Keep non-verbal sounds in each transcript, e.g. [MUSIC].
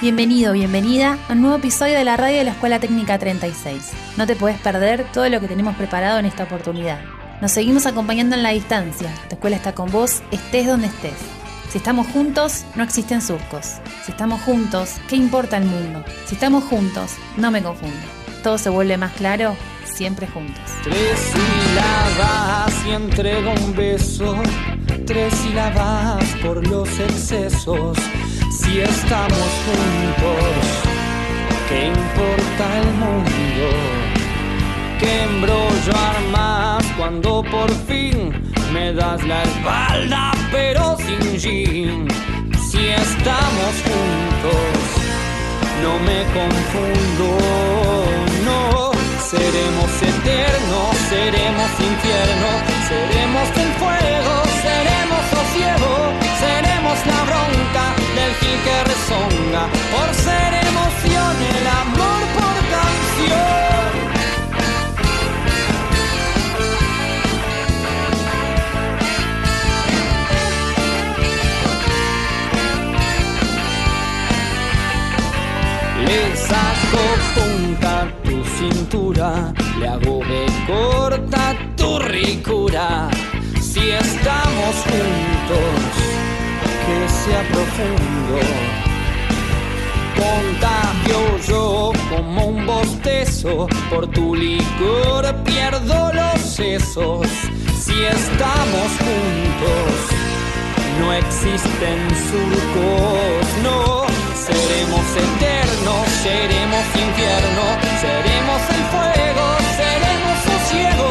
Bienvenido, bienvenida a un nuevo episodio de la radio de la Escuela Técnica 36. No te puedes perder todo lo que tenemos preparado en esta oportunidad. Nos seguimos acompañando en la distancia. Tu escuela está con vos, estés donde estés. Si estamos juntos, no existen surcos. Si estamos juntos, ¿qué importa el mundo? Si estamos juntos, no me confundo. Todo se vuelve más claro siempre juntos. Tres sílabas y entrego un beso. Tres sílabas por los excesos. Si estamos juntos, ¿qué importa el mundo? ¿Qué embrollo armas cuando por fin me das la espalda pero sin jean? Si estamos juntos, no me confundo, no. Seremos eternos, seremos infierno, seremos el fuego, seremos sosiego, seremos la bronca gil que rezonga, por ser emoción, el amor por canción. Le saco punta tu cintura, le hago de corta tu ricura. Si estamos juntos, sea profundo. Contagio yo como un bostezo, por tu licor pierdo los sesos. Si estamos juntos, no existen surcos, no. Seremos eternos, seremos infierno, seremos el fuego, seremos sosiego,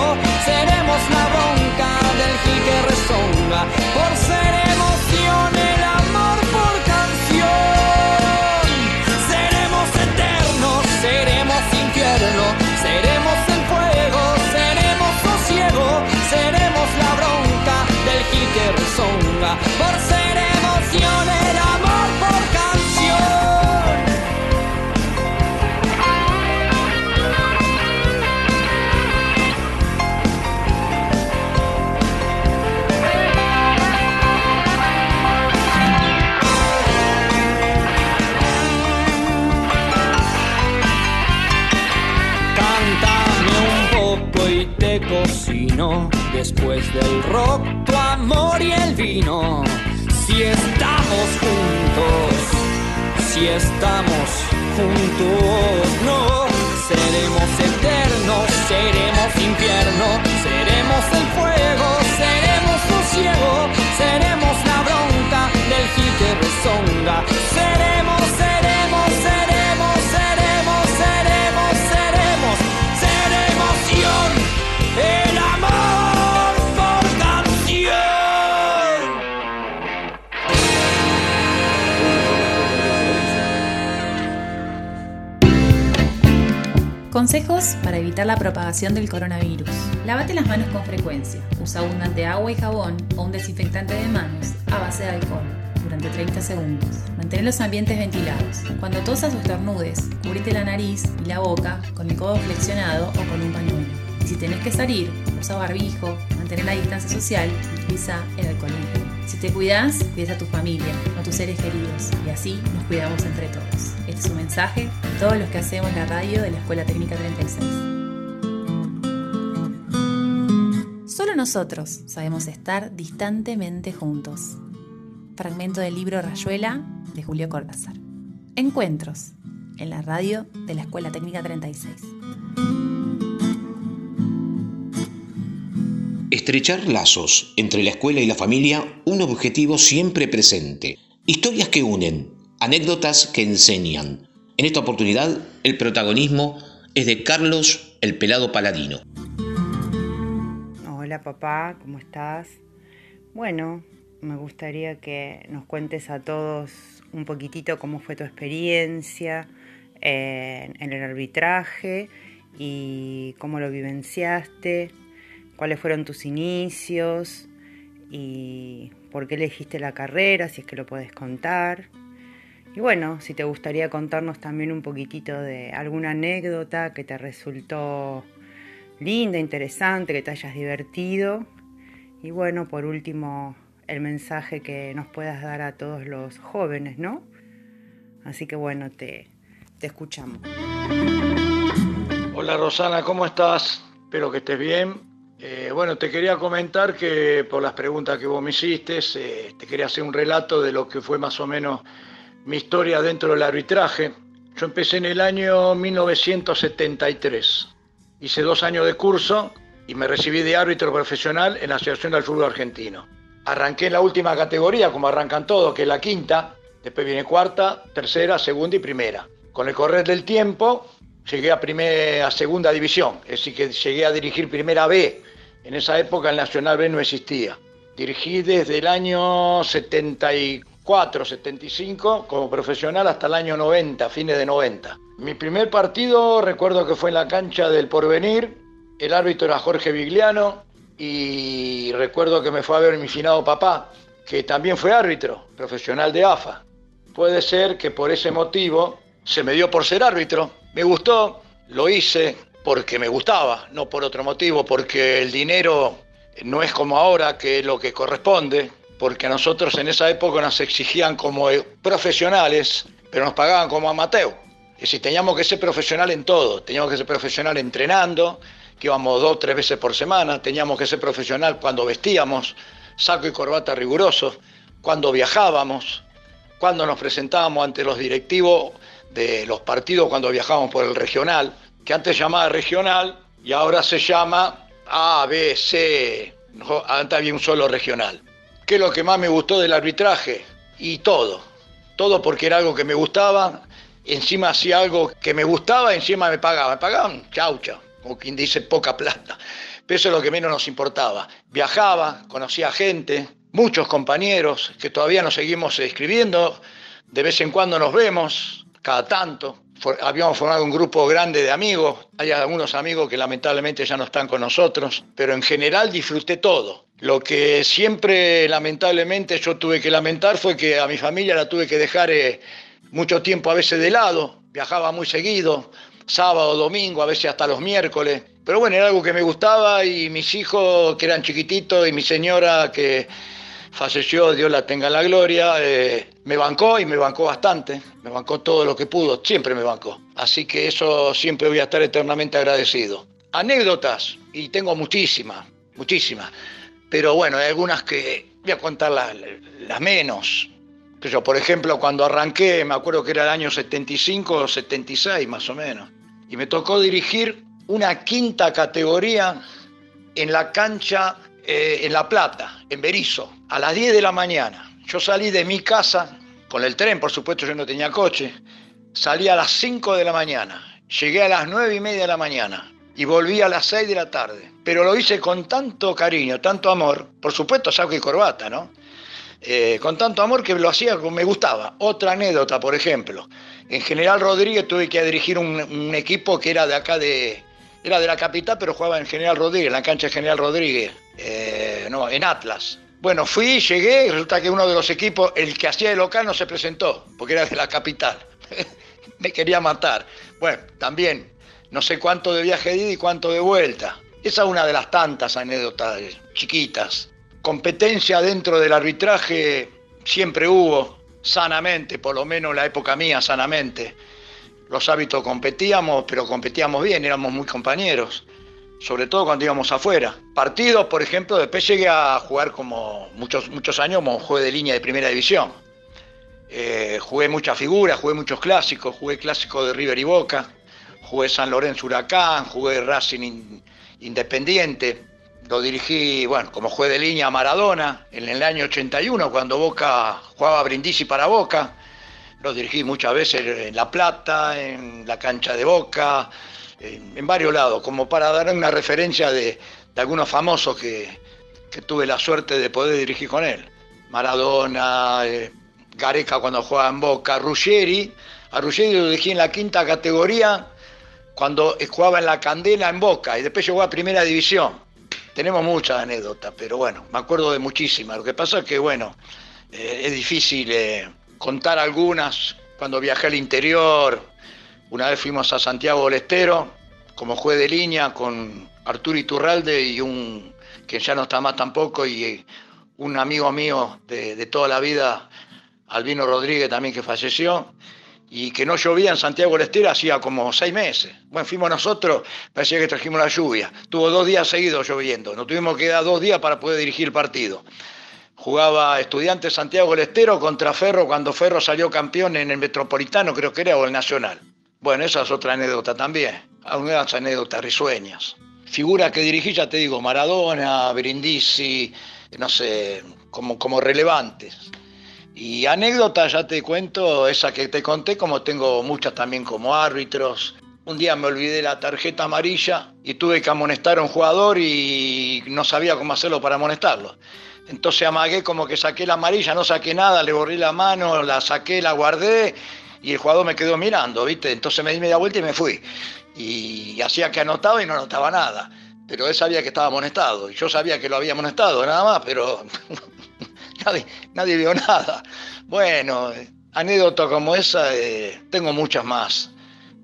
seremos la bronca del que rezonga, por ser emoción cocino después del rock, tu amor y el vino. Si estamos juntos, si estamos juntos, no seremos eternos, seremos infierno, seremos el fuego, seremos sosiego, seremos evitar la propagación del coronavirus. Lávate las manos con frecuencia. Usa abundante agua y jabón o un desinfectante de manos a base de alcohol durante 30 segundos. Mantén los ambientes ventilados. Cuando tosas o estornudes, cubrite la nariz y la boca con el codo flexionado o con un pañuelo. Y si tenés que salir, usa barbijo, mantén la distancia social y utiliza el alcohol. Si te cuidas, cuidas a tu familia, a tus seres queridos y así nos cuidamos entre todos. Este es un mensaje de todos los que hacemos la radio de la Escuela Técnica 36. Nosotros sabemos estar distantemente juntos. Fragmento del libro Rayuela de Julio Cortázar. Encuentros en la radio de la Escuela Técnica 36. Estrechar lazos entre la escuela y la familia, un objetivo siempre presente. Historias que unen, anécdotas que enseñan. En esta oportunidad, el protagonismo es de Carlos el Pelado Paladino. Hola papá, ¿cómo estás? Bueno, me gustaría que nos cuentes a todos un poquitito cómo fue tu experiencia en, en el arbitraje y cómo lo vivenciaste, cuáles fueron tus inicios y por qué elegiste la carrera, si es que lo puedes contar. Y bueno, si te gustaría contarnos también un poquitito de alguna anécdota que te resultó linda, interesante, que te hayas divertido. Y bueno, por último, el mensaje que nos puedas dar a todos los jóvenes, ¿no? Así que bueno, te, te escuchamos. Hola Rosana, ¿cómo estás? Espero que estés bien. Eh, bueno, te quería comentar que por las preguntas que vos me hiciste, eh, te quería hacer un relato de lo que fue más o menos mi historia dentro del arbitraje. Yo empecé en el año 1973. Hice dos años de curso y me recibí de árbitro profesional en la Asociación del Fútbol Argentino. Arranqué en la última categoría, como arrancan todos, que es la quinta. Después viene cuarta, tercera, segunda y primera. Con el correr del tiempo llegué a, primera, a segunda división, es decir, que llegué a dirigir primera B. En esa época el Nacional B no existía. Dirigí desde el año 74, 75 como profesional hasta el año 90, fines de 90. Mi primer partido recuerdo que fue en la cancha del Porvenir, el árbitro era Jorge Vigliano y recuerdo que me fue a ver mi finado papá, que también fue árbitro, profesional de AFA. Puede ser que por ese motivo se me dio por ser árbitro me gustó, lo hice porque me gustaba, no por otro motivo, porque el dinero no es como ahora, que es lo que corresponde, porque a nosotros en esa época nos exigían como profesionales, pero nos pagaban como amateur. Y si teníamos que ser profesional en todo, teníamos que ser profesional entrenando, que íbamos dos o tres veces por semana, teníamos que ser profesional cuando vestíamos, saco y corbata rigurosos, cuando viajábamos, cuando nos presentábamos ante los directivos de los partidos cuando viajábamos por el regional, que antes llamaba regional y ahora se llama A, B, C, antes había un solo regional. ¿Qué es lo que más me gustó del arbitraje? Y todo, todo porque era algo que me gustaba, encima hacía algo que me gustaba, encima me pagaban, me pagaban chaucha, como quien dice poca plata, pero eso es lo que menos nos importaba. Viajaba, conocía gente, muchos compañeros que todavía nos seguimos escribiendo, de vez en cuando nos vemos, cada tanto. habíamos formado un grupo grande de amigos, hay algunos amigos que lamentablemente ya no están con nosotros, pero en general disfruté todo. Lo que siempre lamentablemente yo tuve que lamentar fue que a mi familia la tuve que dejar eh, mucho tiempo a veces de lado, viajaba muy seguido, sábado, domingo, a veces hasta los miércoles. Pero bueno, era algo que me gustaba y mis hijos que eran chiquititos y mi señora que falleció, Dios la tenga en la gloria, eh, me bancó y me bancó bastante, me bancó todo lo que pudo, siempre me bancó. Así que eso siempre voy a estar eternamente agradecido. Anécdotas, y tengo muchísimas, muchísimas, pero bueno, hay algunas que voy a contar las, menos. Yo, por ejemplo, cuando arranqué, me acuerdo que era el año 75 o 76 más o menos, y me tocó dirigir una quinta categoría en la cancha eh, en La Plata, en Berizo, a las 10 de la mañana. Yo salí de mi casa, con el tren, por supuesto, yo no tenía coche. Salí a las 5 de la mañana, llegué a las 9 y media de la mañana y volví a las 6 de la tarde. Pero lo hice con tanto cariño, tanto amor, por supuesto saco y corbata, ¿no? Eh, con tanto amor que lo hacía como me gustaba. Otra anécdota, por ejemplo. En General Rodríguez tuve que dirigir un, equipo que era de acá de, era de la capital, pero jugaba en General Rodríguez, en la cancha de General Rodríguez. Eh, no, en Atlas. Bueno, fui, llegué y resulta que uno de los equipos, el que hacía de local, no se presentó, porque era de la capital. [LAUGHS] Me quería matar. Bueno, también, no sé cuánto de viaje de y cuánto de vuelta. Esa es una de las tantas anécdotas chiquitas. Competencia dentro del arbitraje siempre hubo, sanamente, por lo menos en la época mía, sanamente. Los hábitos competíamos, pero competíamos bien, éramos muy compañeros sobre todo cuando íbamos afuera. Partidos, por ejemplo, después llegué a jugar como muchos, muchos años como juez de línea de primera división. Eh, jugué muchas figuras, jugué muchos clásicos, jugué clásico de River y Boca, jugué San Lorenzo Huracán, jugué Racing Independiente, lo dirigí, bueno, como juez de línea a Maradona en el año 81, cuando Boca jugaba Brindisi para Boca, lo dirigí muchas veces en La Plata, en la cancha de Boca, en, varios lados, como para dar una referencia de, algunos famosos que, tuve la suerte de poder dirigir con él. Maradona, eh, Gareca cuando jugaba en Boca, Ruggeri. A Ruggeri lo dirigí en la quinta categoría cuando jugaba en la Candela en Boca y después llegó a Primera División. Tenemos muchas anécdotas, pero bueno, me acuerdo de muchísimas. Lo que pasa es que, bueno, eh, es difícil eh, contar algunas. Cuando viajé al interior, una vez fuimos a Santiago del Estero como juez de línea con Arturo Iturralde y un que ya no está más tampoco y un amigo mío de, toda la vida, Albino Rodríguez también que falleció. Y que no llovía en Santiago del Estero hacía como seis meses. Bueno, fuimos nosotros, parecía que trajimos la lluvia. Tuvo dos días seguidos lloviendo. Nos tuvimos que dar dos días para poder dirigir el partido. Jugaba Estudiante Santiago del Estero contra Ferro cuando Ferro salió campeón en el Metropolitano, creo que era, o el Nacional. Bueno, esa es otra anécdota también. Algunas anécdotas risueñas. Figuras que dirigí, ya te digo, Maradona, Brindisi, no sé, como, como relevantes. Y anécdotas, ya te cuento, esa que te conté, como tengo muchas también como árbitros. Un día me olvidé la tarjeta amarilla y tuve que amonestar a un jugador y no sabía cómo hacerlo para amonestarlo. Entonces amagué como que saqué la amarilla, no saqué nada, le borré la mano, la saqué, la guardé y el jugador me quedó mirando, ¿viste? Entonces me di media vuelta y me fui. Y hacía que anotaba y no anotaba nada. Pero él sabía que estaba amonestado y yo sabía que lo había amonestado, nada más, pero [LAUGHS] [LAUGHS] nadie, vio nada. Bueno, anécdota como esa, eh, tengo muchas más.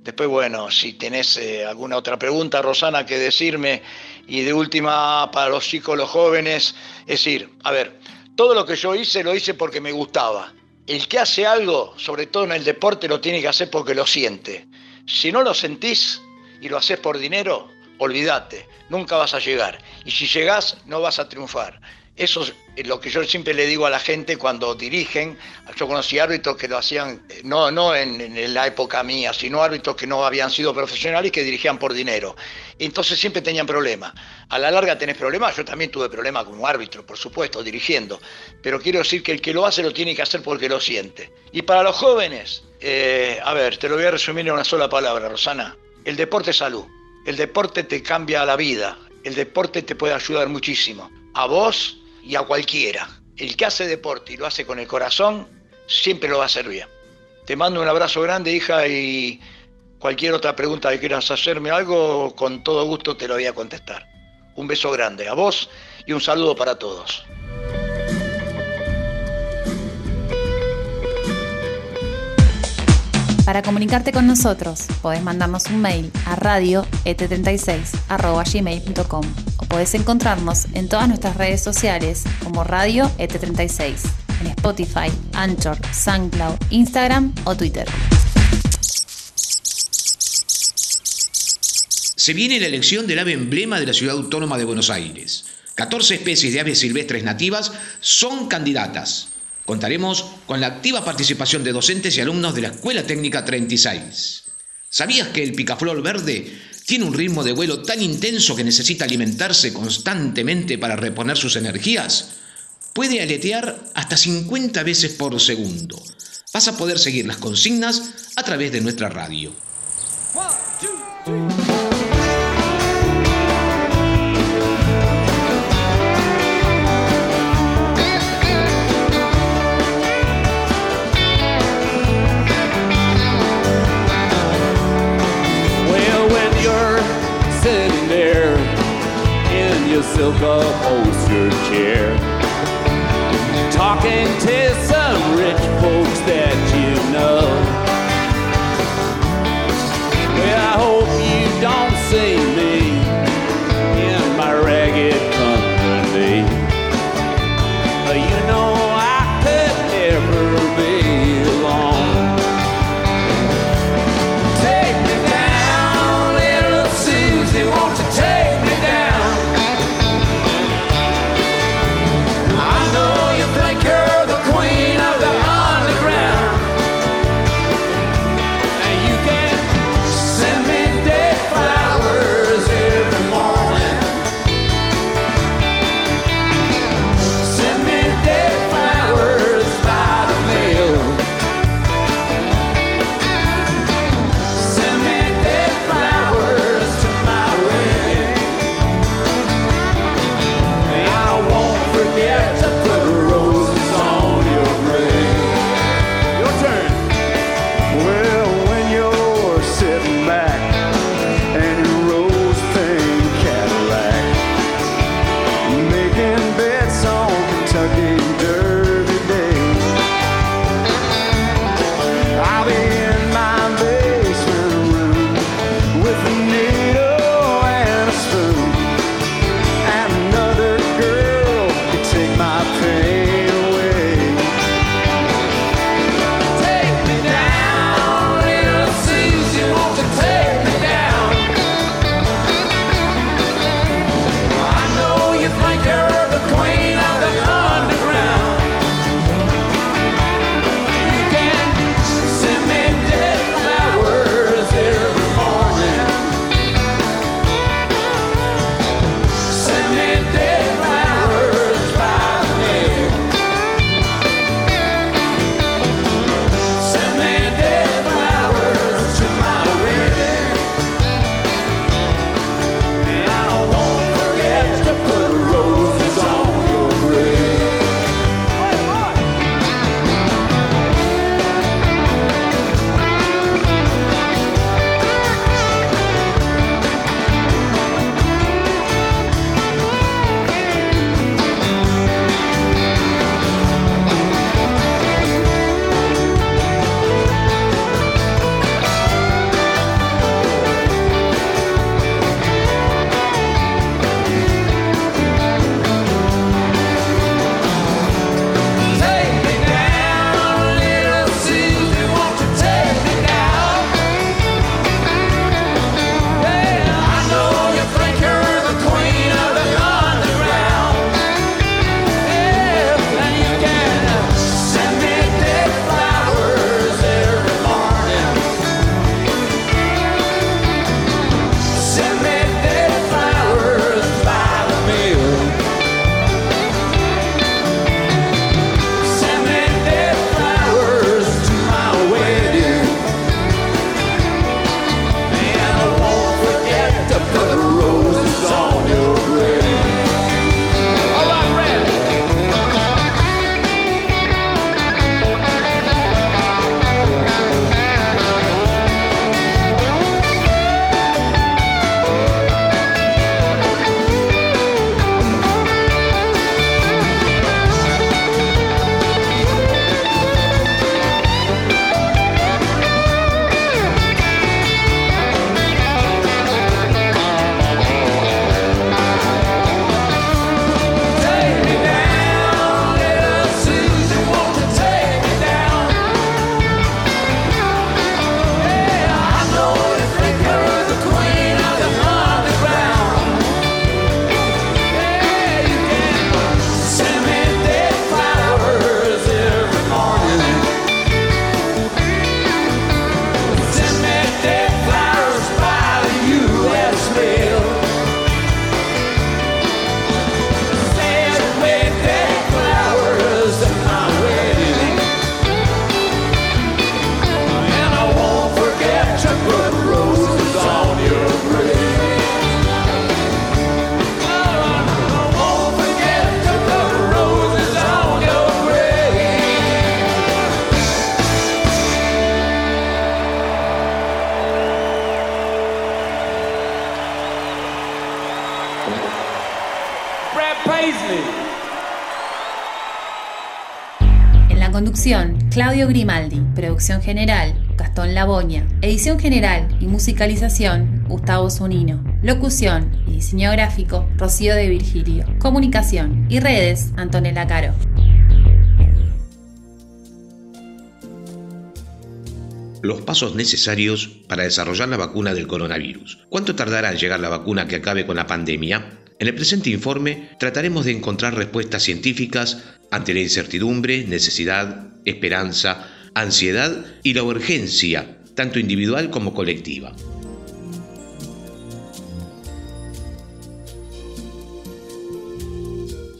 Después, bueno, si tenés eh, alguna otra pregunta, Rosana, que decirme, y de última para los chicos, los jóvenes, es decir, a ver, todo lo que yo hice lo hice porque me gustaba. El que hace algo, sobre todo en el deporte, lo tiene que hacer porque lo siente. Si no lo sentís y lo haces por dinero, olvídate, nunca vas a llegar. Y si llegás, no vas a triunfar. Eso es lo que yo siempre le digo a la gente cuando dirigen. Yo conocí árbitros que lo hacían, eh, no, no en, la época mía, sino árbitros que no habían sido profesionales y que dirigían por dinero. Entonces siempre tenían problemas. A la larga tenés problemas. Yo también tuve problemas como árbitro, por supuesto, dirigiendo. Pero quiero decir que el que lo hace lo tiene que hacer porque lo siente. Y para los jóvenes, eh, a ver, te lo voy a resumir en una sola palabra, Rosana. El deporte es salud. El deporte te cambia la vida. El deporte te puede ayudar muchísimo. A vos y a cualquiera. El que hace deporte y lo hace con el corazón, siempre lo va a hacer bien. Te mando un abrazo grande, hija, y cualquier otra pregunta que quieras hacerme algo, con todo gusto te lo voy a contestar. Un beso grande a vos y un saludo para todos. Para comunicarte con nosotros, podés mandarnos un mail a radioet36.gmail.com o podés encontrarnos en todas nuestras redes sociales como Radio ET36, en Spotify, Anchor, SoundCloud, Instagram o Twitter. Se viene la elección del ave emblema de la ciudad autónoma de Buenos Aires. 14 especies de aves silvestres nativas son candidatas. Contaremos con la activa participación de docentes y alumnos de la Escuela Técnica 36. ¿Sabías que el picaflor verde tiene un ritmo de vuelo tan intenso que necesita alimentarse constantemente para reponer sus energías? Puede aletear hasta 50 veces por segundo. Vas a poder seguir las consignas a través de nuestra radio. Silk upholstered chair. Talking to some rich folks that you know. Well, I hope you don't see me Claudio Grimaldi. Producción general, Gastón Laboña. Edición general y musicalización, Gustavo Zunino. Locución y diseño gráfico, Rocío de Virgilio. Comunicación y redes, Antonella Caro. Los pasos necesarios para desarrollar la vacuna del coronavirus. ¿Cuánto tardará en llegar la vacuna que acabe con la pandemia? En el presente informe trataremos de encontrar respuestas científicas ante la incertidumbre, necesidad, esperanza, ansiedad y la urgencia, tanto individual como colectiva.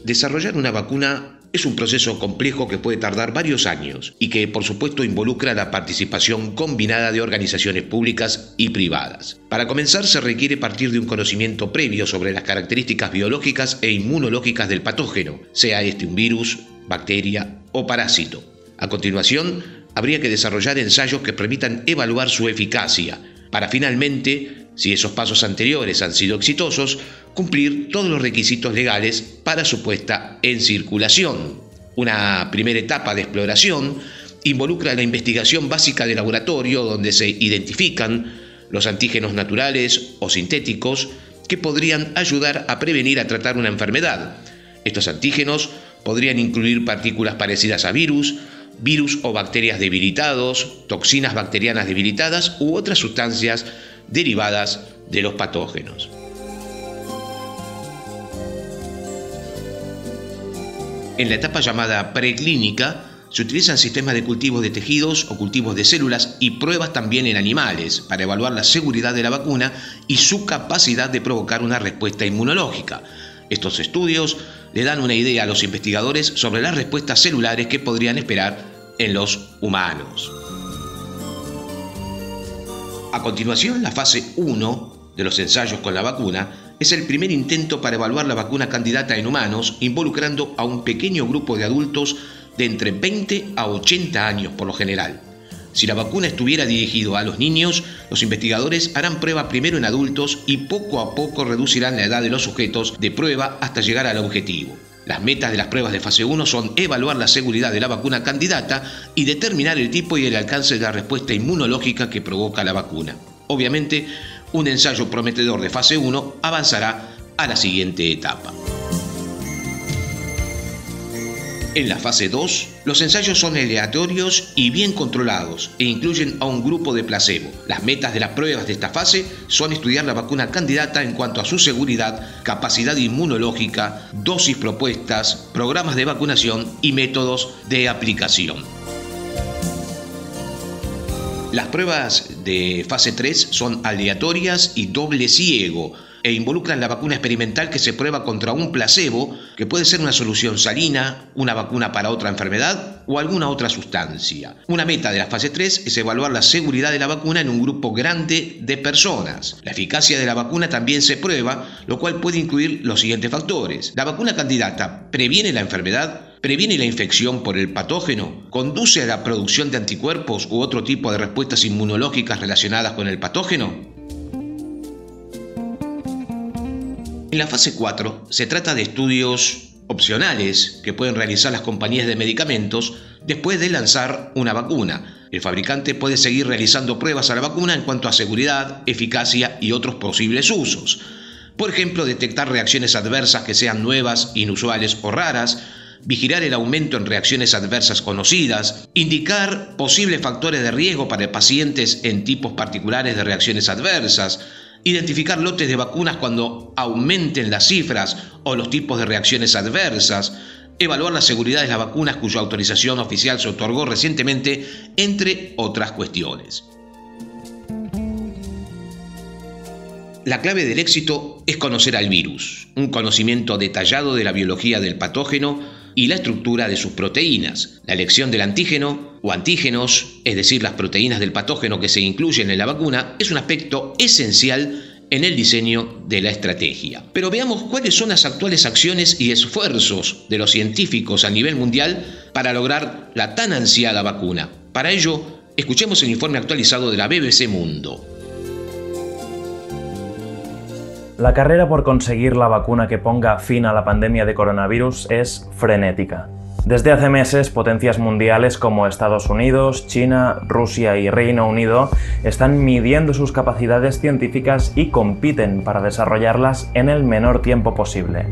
Desarrollar una vacuna es un proceso complejo que puede tardar varios años y que por supuesto involucra la participación combinada de organizaciones públicas y privadas. Para comenzar se requiere partir de un conocimiento previo sobre las características biológicas e inmunológicas del patógeno, sea este un virus, bacteria o parásito. A continuación, habría que desarrollar ensayos que permitan evaluar su eficacia, para finalmente, si esos pasos anteriores han sido exitosos, cumplir todos los requisitos legales para su puesta en circulación. Una primera etapa de exploración involucra la investigación básica de laboratorio donde se identifican los antígenos naturales o sintéticos que podrían ayudar a prevenir a tratar una enfermedad. Estos antígenos podrían incluir partículas parecidas a virus, virus o bacterias debilitados, toxinas bacterianas debilitadas u otras sustancias derivadas de los patógenos. En la etapa llamada preclínica, se utilizan sistemas de cultivos de tejidos o cultivos de células y pruebas también en animales para evaluar la seguridad de la vacuna y su capacidad de provocar una respuesta inmunológica. Estos estudios le dan una idea a los investigadores sobre las respuestas celulares que podrían esperar en los humanos. A continuación, la fase 1 de los ensayos con la vacuna es el primer intento para evaluar la vacuna candidata en humanos, involucrando a un pequeño grupo de adultos de entre 20 a 80 años por lo general. Si la vacuna estuviera dirigido a los niños, los investigadores harán prueba primero en adultos y poco a poco reducirán la edad de los sujetos de prueba hasta llegar al objetivo. Las metas de las pruebas de fase 1 son evaluar la seguridad de la vacuna candidata y determinar el tipo y el alcance de la respuesta inmunológica que provoca la vacuna. Obviamente, un ensayo prometedor de fase 1 avanzará a la siguiente etapa. En la fase 2, los ensayos son aleatorios y bien controlados e incluyen a un grupo de placebo. Las metas de las pruebas de esta fase son estudiar la vacuna candidata en cuanto a su seguridad, capacidad inmunológica, dosis propuestas, programas de vacunación y métodos de aplicación. Las pruebas de fase 3 son aleatorias y doble ciego, e involucran la vacuna experimental que se prueba contra un placebo, que puede ser una solución salina, una vacuna para otra enfermedad o alguna otra sustancia. Una meta de la fase 3 es evaluar la seguridad de la vacuna en un grupo grande de personas. La eficacia de la vacuna también se prueba, lo cual puede incluir los siguientes factores. La vacuna candidata previene la enfermedad, previene la infección por el patógeno, conduce a la producción de anticuerpos u otro tipo de respuestas inmunológicas relacionadas con el patógeno. En la fase 4 se trata de estudios opcionales que pueden realizar las compañías de medicamentos después de lanzar una vacuna. El fabricante puede seguir realizando pruebas a la vacuna en cuanto a seguridad, eficacia y otros posibles usos. Por ejemplo, detectar reacciones adversas que sean nuevas, inusuales o raras, vigilar el aumento en reacciones adversas conocidas, indicar posibles factores de riesgo para pacientes en tipos particulares de reacciones adversas, identificar lotes de vacunas cuando aumenten las cifras o los tipos de reacciones adversas, evaluar la seguridad de las vacunas cuya autorización oficial se otorgó recientemente, entre otras cuestiones. La clave del éxito es conocer al virus, un conocimiento detallado de la biología del patógeno y la estructura de sus proteínas. La elección del antígeno o antígenos, es decir, las proteínas del patógeno que se incluyen en la vacuna, es un aspecto esencial en el diseño de la estrategia. Pero veamos cuáles son las actuales acciones y esfuerzos de los científicos a nivel mundial para lograr la tan ansiada vacuna. Para ello, escuchemos el informe actualizado de la BBC Mundo. La carrera por conseguir la vacuna que ponga fin a la pandemia de coronavirus es frenética. Desde hace meses, potencias mundiales como Estados Unidos, China, Rusia y Reino Unido están midiendo sus capacidades científicas y compiten para desarrollarlas en el menor tiempo posible.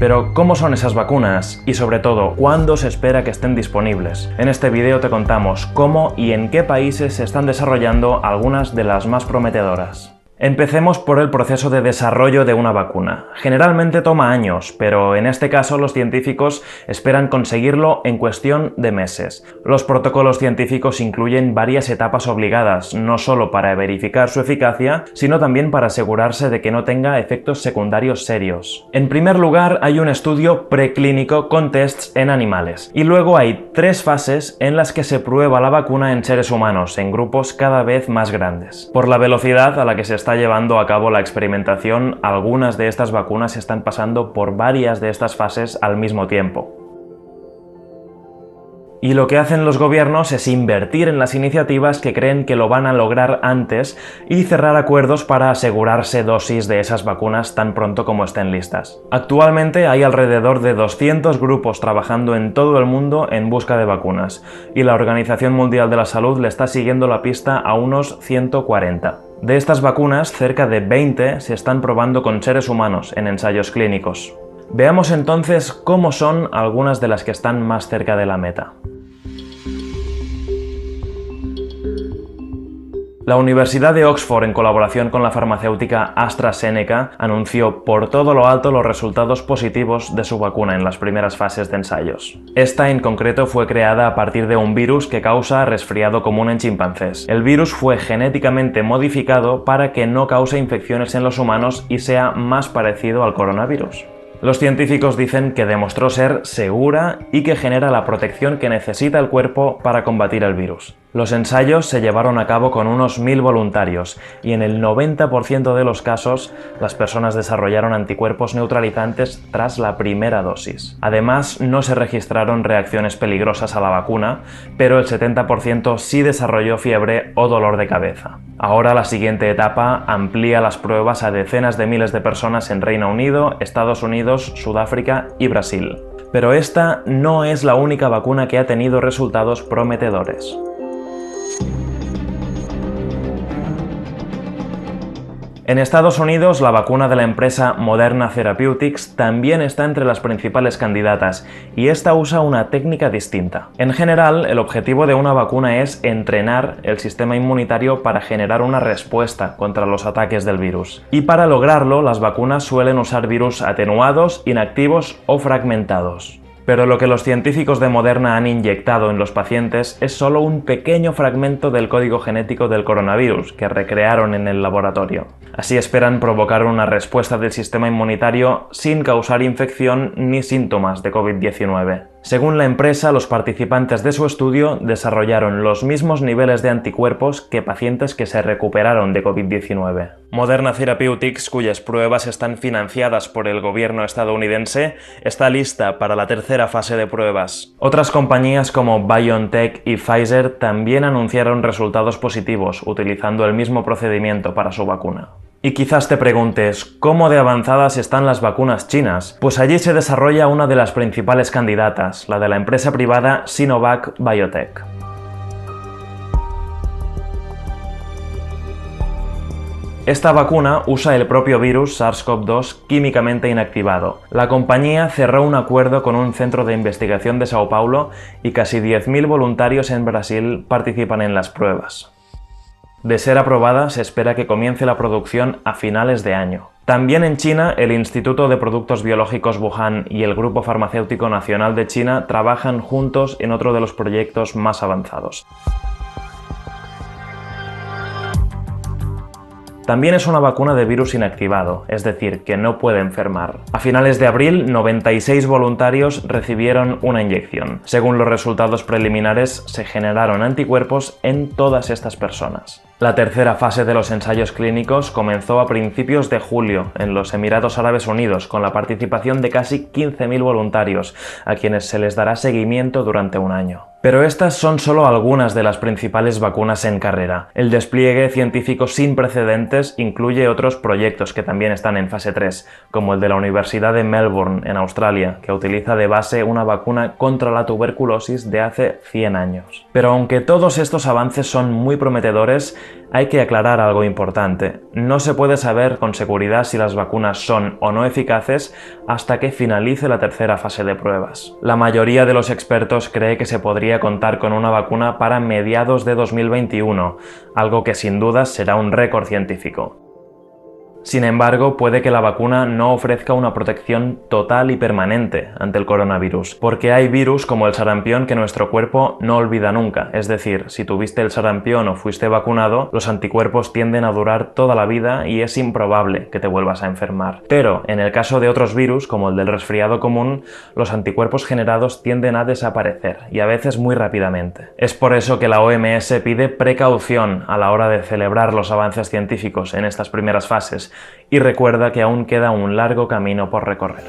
Pero, ¿cómo son esas vacunas? Y sobre todo, ¿cuándo se espera que estén disponibles? En este vídeo te contamos cómo y en qué países se están desarrollando algunas de las más prometedoras. Empecemos por el proceso de desarrollo de una vacuna. Generalmente toma años, pero en este caso los científicos esperan conseguirlo en cuestión de meses. Los protocolos científicos incluyen varias etapas obligadas, no solo para verificar su eficacia, sino también para asegurarse de que no tenga efectos secundarios serios. En primer lugar, hay un estudio preclínico con tests en animales, y luego hay tres fases en las que se prueba la vacuna en seres humanos, en grupos cada vez más grandes. Por la velocidad a la que se está llevando a cabo la experimentación, algunas de estas vacunas están pasando por varias de estas fases al mismo tiempo. Y lo que hacen los gobiernos es invertir en las iniciativas que creen que lo van a lograr antes y cerrar acuerdos para asegurarse dosis de esas vacunas tan pronto como estén listas. Actualmente hay alrededor de 200 grupos trabajando en todo el mundo en busca de vacunas, y la Organización Mundial de la Salud le está siguiendo la pista a unos 140. De estas vacunas, cerca de 20 se están probando con seres humanos en ensayos clínicos. Veamos entonces cómo son algunas de las que están más cerca de la meta. La Universidad de Oxford, en colaboración con la farmacéutica AstraZeneca, anunció por todo lo alto los resultados positivos de su vacuna en las primeras fases de ensayos. Esta en concreto fue creada a partir de un virus que causa resfriado común en chimpancés. El virus fue genéticamente modificado para que no cause infecciones en los humanos y sea más parecido al coronavirus. Los científicos dicen que demostró ser segura y que genera la protección que necesita el cuerpo para combatir el virus. Los ensayos se llevaron a cabo con unos 1.000 voluntarios y en el 90% de los casos las personas desarrollaron anticuerpos neutralizantes tras la primera dosis. Además, no se registraron reacciones peligrosas a la vacuna, pero el 70% sí desarrolló fiebre o dolor de cabeza. Ahora la siguiente etapa amplía las pruebas a decenas de miles de personas en Reino Unido, Estados Unidos, Sudáfrica y Brasil. Pero esta no es la única vacuna que ha tenido resultados prometedores. En Estados Unidos, la vacuna de la empresa Moderna Therapeutics también está entre las principales candidatas y esta usa una técnica distinta. En general, el objetivo de una vacuna es entrenar el sistema inmunitario para generar una respuesta contra los ataques del virus. Y para lograrlo, las vacunas suelen usar virus atenuados, inactivos o fragmentados. Pero lo que los científicos de Moderna han inyectado en los pacientes es solo un pequeño fragmento del código genético del coronavirus que recrearon en el laboratorio. Así esperan provocar una respuesta del sistema inmunitario sin causar infección ni síntomas de COVID-19. Según la empresa, los participantes de su estudio desarrollaron los mismos niveles de anticuerpos que pacientes que se recuperaron de COVID-19. Moderna Therapeutics, cuyas pruebas están financiadas por el gobierno estadounidense, está lista para la tercera fase de pruebas. Otras compañías como BioNTech y Pfizer también anunciaron resultados positivos utilizando el mismo procedimiento para su vacuna. Y quizás te preguntes, ¿cómo de avanzadas están las vacunas chinas? Pues allí se desarrolla una de las principales candidatas, la de la empresa privada Sinovac Biotech. Esta vacuna usa el propio virus SARS-CoV-2 químicamente inactivado. La compañía cerró un acuerdo con un centro de investigación de Sao Paulo y casi 10.000 voluntarios en Brasil participan en las pruebas. De ser aprobada, se espera que comience la producción a finales de año. También en China, el Instituto de Productos Biológicos Wuhan y el Grupo Farmacéutico Nacional de China trabajan juntos en otro de los proyectos más avanzados. También es una vacuna de virus inactivado, es decir, que no puede enfermar. A finales de abril, 96 voluntarios recibieron una inyección. Según los resultados preliminares, se generaron anticuerpos en todas estas personas. La tercera fase de los ensayos clínicos comenzó a principios de julio en los Emiratos Árabes Unidos con la participación de casi 15.000 voluntarios, a quienes se les dará seguimiento durante un año. Pero estas son solo algunas de las principales vacunas en carrera. El despliegue científico sin precedentes incluye otros proyectos que también están en fase 3, como el de la Universidad de Melbourne, en Australia, que utiliza de base una vacuna contra la tuberculosis de hace 100 años. Pero aunque todos estos avances son muy prometedores, hay que aclarar algo importante. No se puede saber con seguridad si las vacunas son o no eficaces hasta que finalice la tercera fase de pruebas. La mayoría de los expertos cree que se podría contar con una vacuna para mediados de 2021, algo que sin dudas será un récord científico. Sin embargo, puede que la vacuna no ofrezca una protección total y permanente ante el coronavirus, porque hay virus como el sarampión que nuestro cuerpo no olvida nunca. Es decir, si tuviste el sarampión o fuiste vacunado, los anticuerpos tienden a durar toda la vida y es improbable que te vuelvas a enfermar. Pero, en el caso de otros virus, como el del resfriado común, los anticuerpos generados tienden a desaparecer, y a veces muy rápidamente. Es por eso que la OMS pide precaución a la hora de celebrar los avances científicos en estas primeras fases, y recuerda que aún queda un largo camino por recorrer.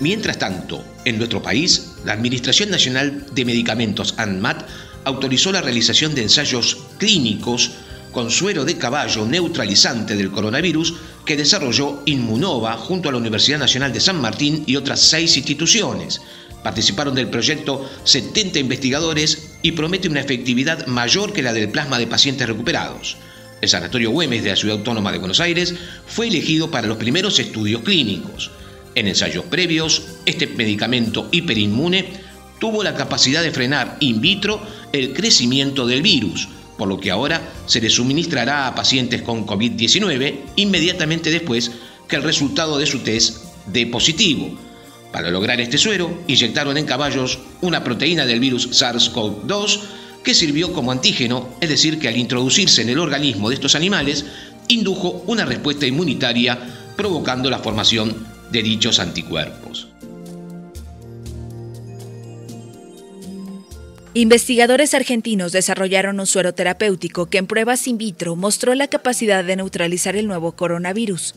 Mientras tanto, en nuestro país, la Administración Nacional de Medicamentos ANMAT autorizó la realización de ensayos clínicos con suero de caballo neutralizante del coronavirus que desarrolló Inmunova junto a la Universidad Nacional de San Martín y otras seis instituciones. Participaron del proyecto 70 investigadores y promete una efectividad mayor que la del plasma de pacientes recuperados. El Sanatorio Güemes de la Ciudad Autónoma de Buenos Aires fue elegido para los primeros estudios clínicos. En ensayos previos, este medicamento hiperinmune tuvo la capacidad de frenar in vitro el crecimiento del virus, por lo que ahora se le suministrará a pacientes con COVID-19 inmediatamente después que el resultado de su test dé positivo. Para lograr este suero, inyectaron en caballos una proteína del virus SARS-CoV-2 que sirvió como antígeno, es decir, que al introducirse en el organismo de estos animales, indujo una respuesta inmunitaria provocando la formación de dichos anticuerpos. Investigadores argentinos desarrollaron un suero terapéutico que en pruebas in vitro mostró la capacidad de neutralizar el nuevo coronavirus.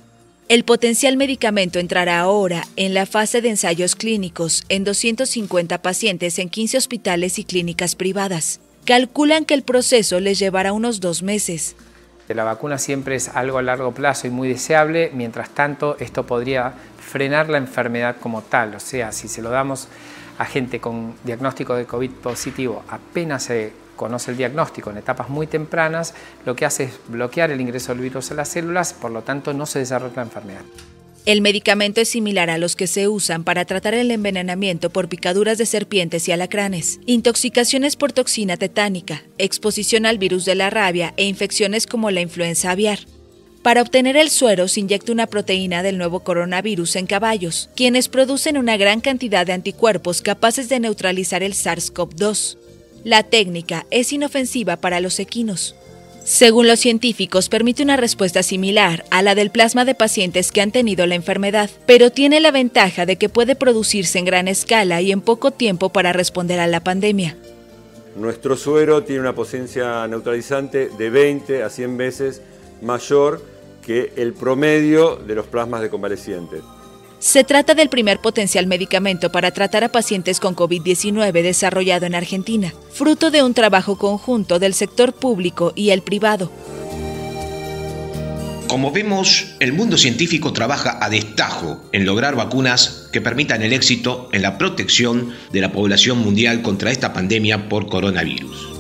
El potencial medicamento entrará ahora en la fase de ensayos clínicos en 250 pacientes en 15 hospitales y clínicas privadas. Calculan que el proceso les llevará unos dos meses. La vacuna siempre es algo a largo plazo y muy deseable, mientras tanto esto podría frenar la enfermedad como tal, o sea, si se lo damos a gente con diagnóstico de COVID positivo apenas se conoce el diagnóstico en etapas muy tempranas, lo que hace es bloquear el ingreso del virus a las células, por lo tanto no se desarrolla la enfermedad. El medicamento es similar a los que se usan para tratar el envenenamiento por picaduras de serpientes y alacranes, intoxicaciones por toxina tetánica, exposición al virus de la rabia e infecciones como la influenza aviar. Para obtener el suero se inyecta una proteína del nuevo coronavirus en caballos, quienes producen una gran cantidad de anticuerpos capaces de neutralizar el SARS-CoV-2. La técnica es inofensiva para los equinos. Según los científicos, permite una respuesta similar a la del plasma de pacientes que han tenido la enfermedad, pero tiene la ventaja de que puede producirse en gran escala y en poco tiempo para responder a la pandemia. Nuestro suero tiene una potencia neutralizante de 20 a 100 veces mayor que el promedio de los plasmas de convalecientes. Se trata del primer potencial medicamento para tratar a pacientes con COVID-19 desarrollado en Argentina, fruto de un trabajo conjunto del sector público y el privado. Como vemos, el mundo científico trabaja a destajo en lograr vacunas que permitan el éxito en la protección de la población mundial contra esta pandemia por coronavirus.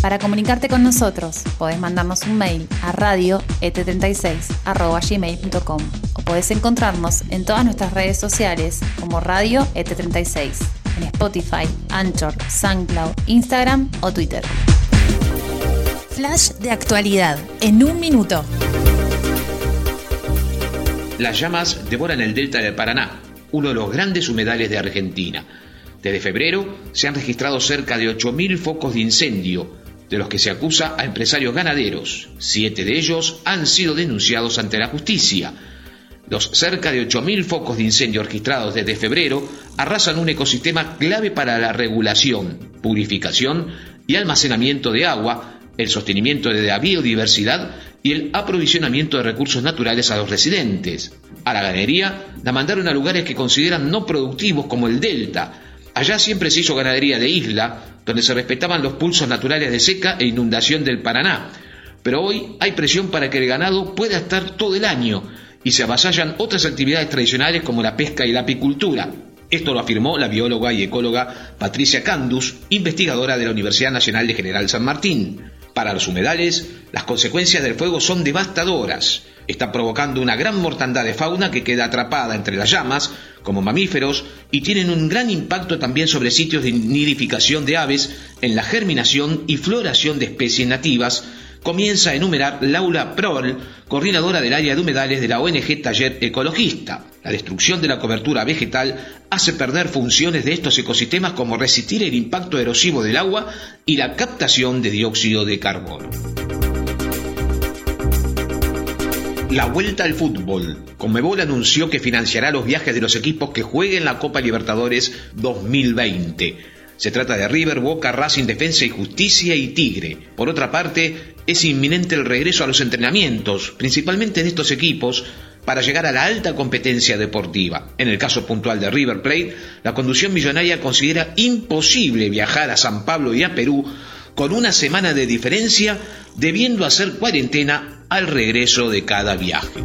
Para comunicarte con nosotros, podés mandarnos un mail a radioet36.gmail.com o podés encontrarnos en todas nuestras redes sociales como Radio ET36, en Spotify, Anchor, SoundCloud, Instagram o Twitter. Flash de actualidad, en un minuto. Las llamas devoran el delta del Paraná, uno de los grandes humedales de Argentina. Desde febrero se han registrado cerca de 8.000 focos de incendio, de los que se acusa a empresarios ganaderos. Siete de ellos han sido denunciados ante la justicia. Los cerca de 8.000 focos de incendio registrados desde febrero arrasan un ecosistema clave para la regulación, purificación y almacenamiento de agua, el sostenimiento de la biodiversidad y el aprovisionamiento de recursos naturales a los residentes. A la ganadería la mandaron a lugares que consideran no productivos como el delta. Allá siempre se hizo ganadería de isla, donde se respetaban los pulsos naturales de seca e inundación del Paraná. Pero hoy hay presión para que el ganado pueda estar todo el año y se avasallan otras actividades tradicionales como la pesca y la apicultura. Esto lo afirmó la bióloga y ecóloga Patricia Candus, investigadora de la Universidad Nacional de General San Martín. Para los humedales, las consecuencias del fuego son devastadoras. Está provocando una gran mortandad de fauna que queda atrapada entre las llamas, como mamíferos, y tienen un gran impacto también sobre sitios de nidificación de aves, en la germinación y floración de especies nativas, comienza a enumerar Laura Prol, coordinadora del área de humedales de la ONG Taller Ecologista. La destrucción de la cobertura vegetal hace perder funciones de estos ecosistemas como resistir el impacto erosivo del agua y la captación de dióxido de carbono. La vuelta al fútbol. Conmebol anunció que financiará los viajes de los equipos que jueguen la Copa Libertadores 2020. Se trata de River, Boca, Racing, Defensa y Justicia y Tigre. Por otra parte, es inminente el regreso a los entrenamientos, principalmente de estos equipos, para llegar a la alta competencia deportiva. En el caso puntual de River Plate, la conducción millonaria considera imposible viajar a San Pablo y a Perú con una semana de diferencia, debiendo hacer cuarentena al regreso de cada viaje.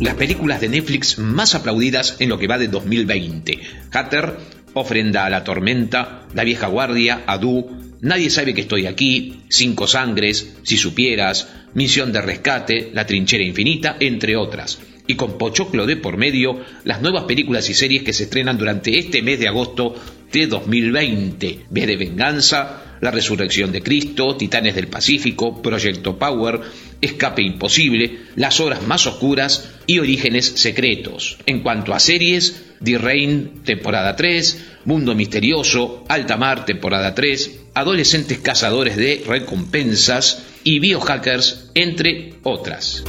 las películas de Netflix más aplaudidas en lo que va de 2020. Hatter, Ofrenda a la Tormenta, La Vieja Guardia, Adu, Nadie sabe que estoy aquí, Cinco Sangres, Si Supieras, Misión de Rescate, La Trinchera Infinita, entre otras. Y con Pochoclo de por medio, las nuevas películas y series que se estrenan durante este mes de agosto de 2020. V de Venganza, La Resurrección de Cristo, Titanes del Pacífico, Proyecto Power, Escape Imposible, Las Horas Más Oscuras y Orígenes Secretos. En cuanto a series, The Rain, temporada 3, Mundo Misterioso, Alta Mar, temporada 3, Adolescentes Cazadores de Recompensas y Biohackers, entre otras.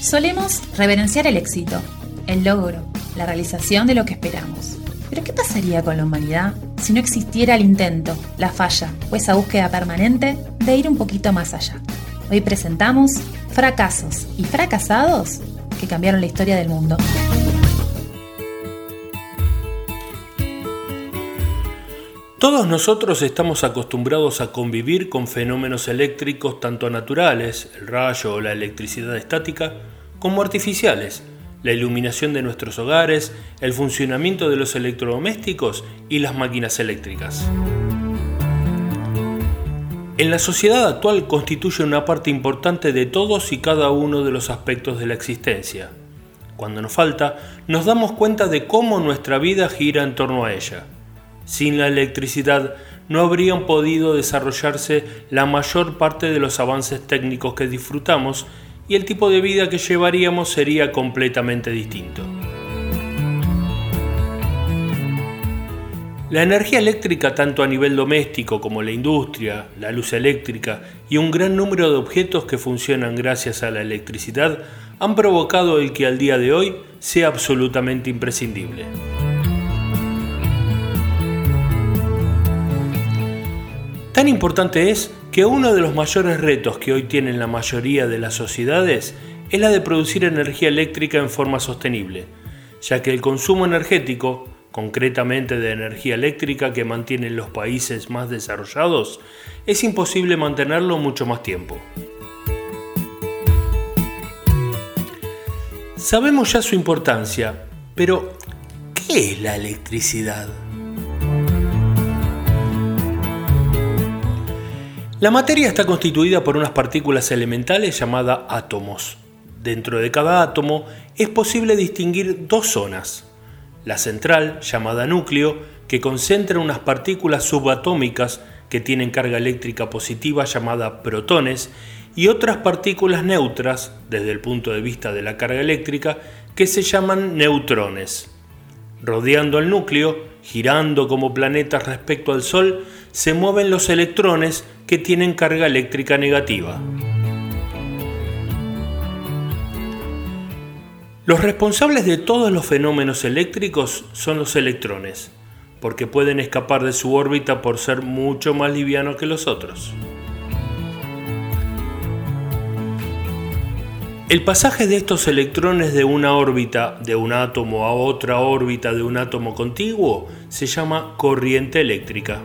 Solemos reverenciar el éxito, el logro, la realización de lo que esperamos. Pero ¿qué pasaría con la humanidad si no existiera el intento, la falla o esa búsqueda permanente de ir un poquito más allá? Hoy presentamos fracasos y fracasados que cambiaron la historia del mundo. Todos nosotros estamos acostumbrados a convivir con fenómenos eléctricos tanto naturales, el rayo o la electricidad estática, como artificiales, la iluminación de nuestros hogares, el funcionamiento de los electrodomésticos y las máquinas eléctricas. En la sociedad actual constituye una parte importante de todos y cada uno de los aspectos de la existencia. Cuando nos falta, nos damos cuenta de cómo nuestra vida gira en torno a ella. Sin la electricidad no habrían podido desarrollarse la mayor parte de los avances técnicos que disfrutamos y el tipo de vida que llevaríamos sería completamente distinto. La energía eléctrica, tanto a nivel doméstico como la industria, la luz eléctrica y un gran número de objetos que funcionan gracias a la electricidad, han provocado el que al día de hoy sea absolutamente imprescindible. Tan importante es que uno de los mayores retos que hoy tienen la mayoría de las sociedades es la de producir energía eléctrica en forma sostenible, ya que el consumo energético, concretamente de energía eléctrica que mantienen los países más desarrollados, es imposible mantenerlo mucho más tiempo. Sabemos ya su importancia, pero ¿qué es la electricidad? La materia está constituida por unas partículas elementales llamadas átomos. Dentro de cada átomo es posible distinguir dos zonas. La central, llamada núcleo, que concentra unas partículas subatómicas que tienen carga eléctrica positiva llamada protones, y otras partículas neutras, desde el punto de vista de la carga eléctrica, que se llaman neutrones. Rodeando el núcleo, girando como planetas respecto al Sol, se mueven los electrones que tienen carga eléctrica negativa. Los responsables de todos los fenómenos eléctricos son los electrones, porque pueden escapar de su órbita por ser mucho más livianos que los otros. El pasaje de estos electrones de una órbita de un átomo a otra órbita de un átomo contiguo se llama corriente eléctrica.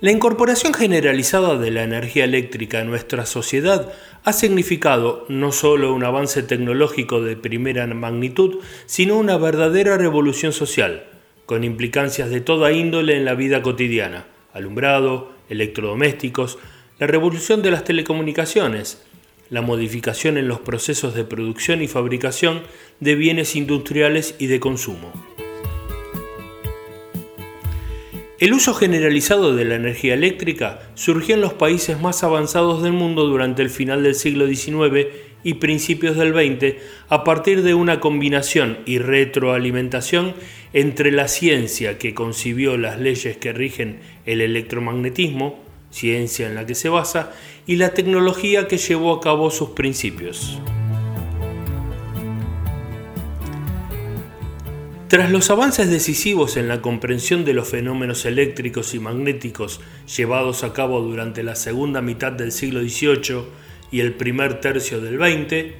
La incorporación generalizada de la energía eléctrica en nuestra sociedad ha significado no solo un avance tecnológico de primera magnitud, sino una verdadera revolución social, con implicancias de toda índole en la vida cotidiana, alumbrado, electrodomésticos, la revolución de las telecomunicaciones, la modificación en los procesos de producción y fabricación de bienes industriales y de consumo. El uso generalizado de la energía eléctrica surgió en los países más avanzados del mundo durante el final del siglo XIX y principios del XX a partir de una combinación y retroalimentación entre la ciencia que concibió las leyes que rigen el electromagnetismo, ciencia en la que se basa, y la tecnología que llevó a cabo sus principios. Tras los avances decisivos en la comprensión de los fenómenos eléctricos y magnéticos llevados a cabo durante la segunda mitad del siglo XVIII y el primer tercio del XX,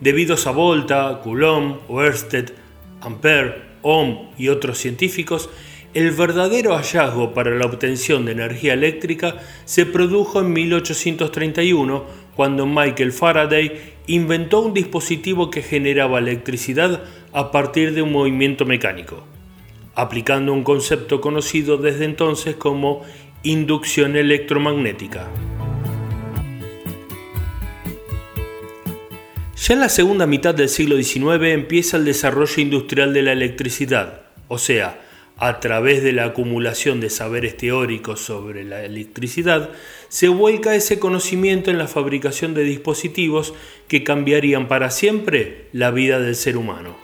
debidos a Volta, Coulomb, Oersted, Ampère, Ohm y otros científicos, el verdadero hallazgo para la obtención de energía eléctrica se produjo en 1831 cuando Michael Faraday inventó un dispositivo que generaba electricidad a partir de un movimiento mecánico, aplicando un concepto conocido desde entonces como inducción electromagnética. Ya en la segunda mitad del siglo XIX empieza el desarrollo industrial de la electricidad, o sea, a través de la acumulación de saberes teóricos sobre la electricidad, se vuelca ese conocimiento en la fabricación de dispositivos que cambiarían para siempre la vida del ser humano.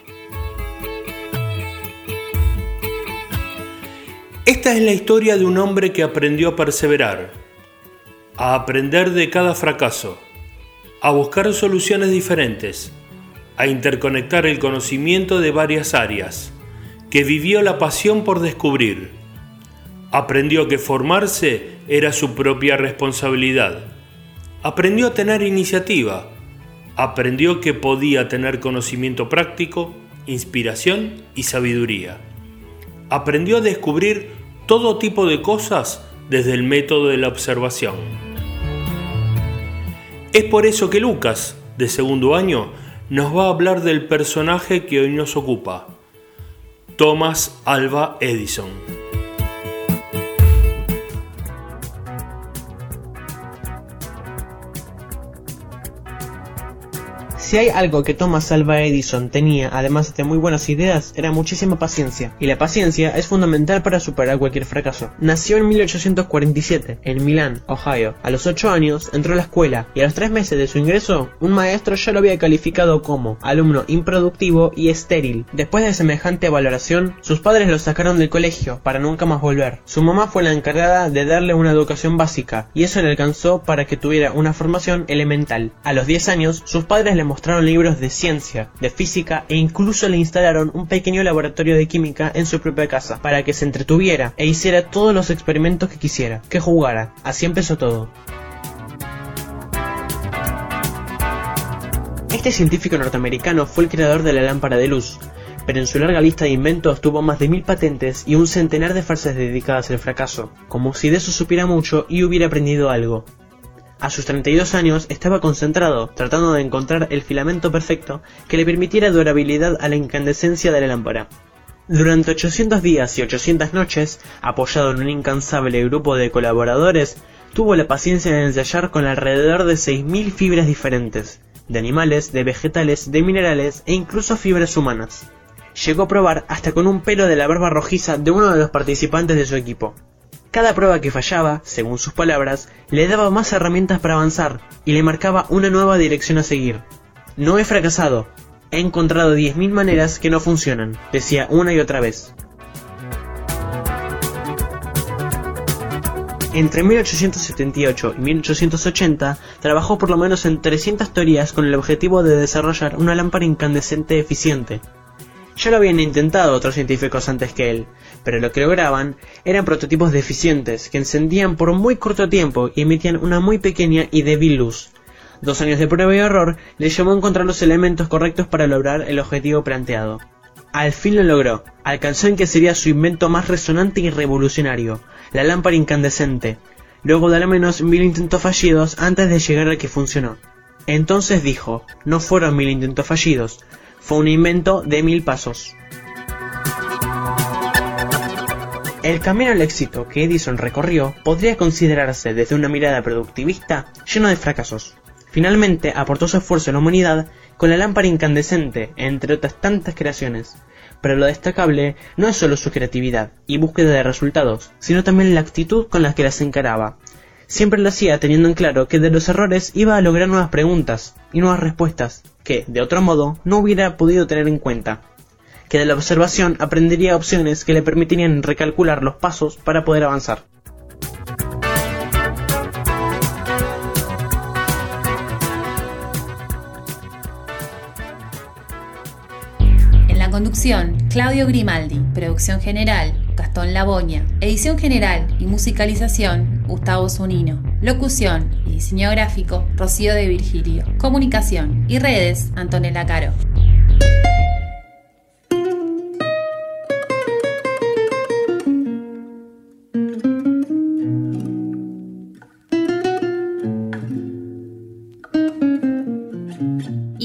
Esta es la historia de un hombre que aprendió a perseverar, a aprender de cada fracaso, a buscar soluciones diferentes, a interconectar el conocimiento de varias áreas, que vivió la pasión por descubrir. Aprendió que formarse era su propia responsabilidad. Aprendió a tener iniciativa. Aprendió que podía tener conocimiento práctico, inspiración y sabiduría. Aprendió a descubrir todo tipo de cosas desde el método de la observación. Es por eso que Lucas, de segundo año, nos va a hablar del personaje que hoy nos ocupa, Thomas Alva Edison. Si hay algo que Thomas Alva Edison tenía, además de muy buenas ideas, era muchísima paciencia. Y la paciencia es fundamental para superar cualquier fracaso. Nació en 1847, en Milán, Ohio. A los 8 años entró a la escuela y a los 3 meses de su ingreso, un maestro ya lo había calificado como alumno improductivo y estéril. Después de semejante valoración, sus padres lo sacaron del colegio para nunca más volver. Su mamá fue la encargada de darle una educación básica y eso le alcanzó para que tuviera una formación elemental. A los 10 años, sus padres le mostraron libros de ciencia, de física e incluso le instalaron un pequeño laboratorio de química en su propia casa para que se entretuviera e hiciera todos los experimentos que quisiera, que jugara. Así empezó todo. Este científico norteamericano fue el creador de la lámpara de luz, pero en su larga lista de inventos tuvo más de mil patentes y un centenar de frases dedicadas al fracaso, como si de eso supiera mucho y hubiera aprendido algo. A sus 32 años estaba concentrado, tratando de encontrar el filamento perfecto que le permitiera durabilidad a la incandescencia de la lámpara. Durante 800 días y 800 noches, apoyado en un incansable grupo de colaboradores, tuvo la paciencia de ensayar con alrededor de 6.000 fibras diferentes, de animales, de vegetales, de minerales e incluso fibras humanas. Llegó a probar hasta con un pelo de la barba rojiza de uno de los participantes de su equipo. Cada prueba que fallaba, según sus palabras, le daba más herramientas para avanzar y le marcaba una nueva dirección a seguir. No he fracasado, he encontrado 10.000 maneras que no funcionan, decía una y otra vez. Entre 1878 y 1880 trabajó por lo menos en 300 teorías con el objetivo de desarrollar una lámpara incandescente eficiente. Ya lo habían intentado otros científicos antes que él, pero lo que lograban eran prototipos deficientes que encendían por muy corto tiempo y emitían una muy pequeña y débil luz. Dos años de prueba y error le llevó a encontrar los elementos correctos para lograr el objetivo planteado. Al fin lo logró, alcanzó en que sería su invento más resonante y revolucionario, la lámpara incandescente, luego de al menos mil intentos fallidos antes de llegar al que funcionó. Entonces dijo, no fueron mil intentos fallidos, fue un invento de mil pasos. El camino al éxito que Edison recorrió podría considerarse desde una mirada productivista lleno de fracasos. Finalmente aportó su esfuerzo a la humanidad con la lámpara incandescente, entre otras tantas creaciones. Pero lo destacable no es solo su creatividad y búsqueda de resultados, sino también la actitud con la que las encaraba. Siempre lo hacía teniendo en claro que de los errores iba a lograr nuevas preguntas y nuevas respuestas, que, de otro modo, no hubiera podido tener en cuenta. Que de la observación aprendería opciones que le permitirían recalcular los pasos para poder avanzar. En la conducción, Claudio Grimaldi. Producción general, Gastón Laboña. Edición general y musicalización, Gustavo Zunino. Locución y diseño gráfico, Rocío de Virgilio. Comunicación y redes, Antonella Caro.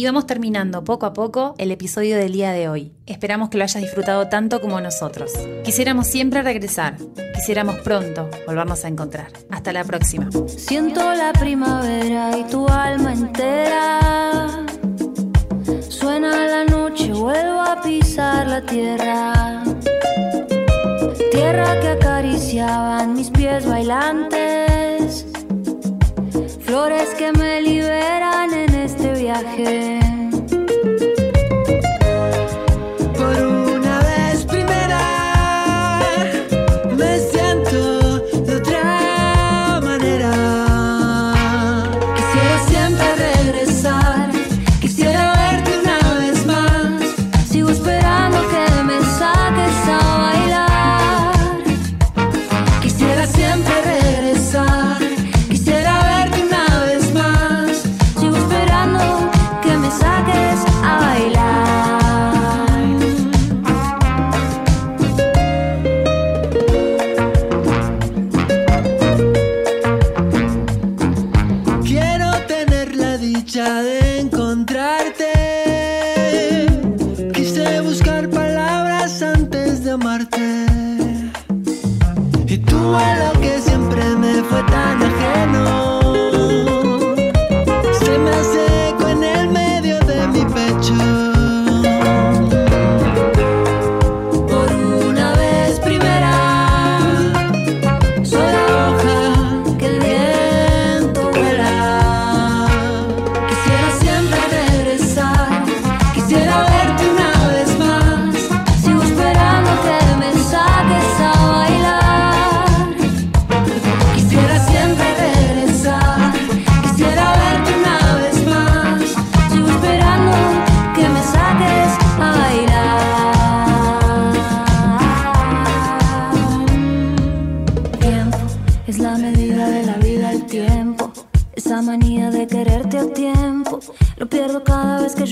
Y vamos terminando poco a poco el episodio del día de hoy. Esperamos que lo hayas disfrutado tanto como nosotros. Quisiéramos siempre regresar. Quisiéramos pronto volvernos a encontrar. Hasta la próxima. Siento la primavera y tu alma entera. Suena la noche, vuelvo a pisar la tierra. Tierra que acariciaban mis pies bailantes. Flores que me liberan en viaje.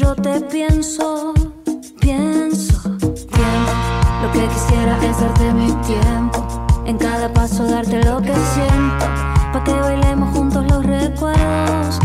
yo te pienso, pienso, pienso. Lo que quisiera es darte mi tiempo, en cada paso darte lo que siento, pa' que bailemos juntos los recuerdos.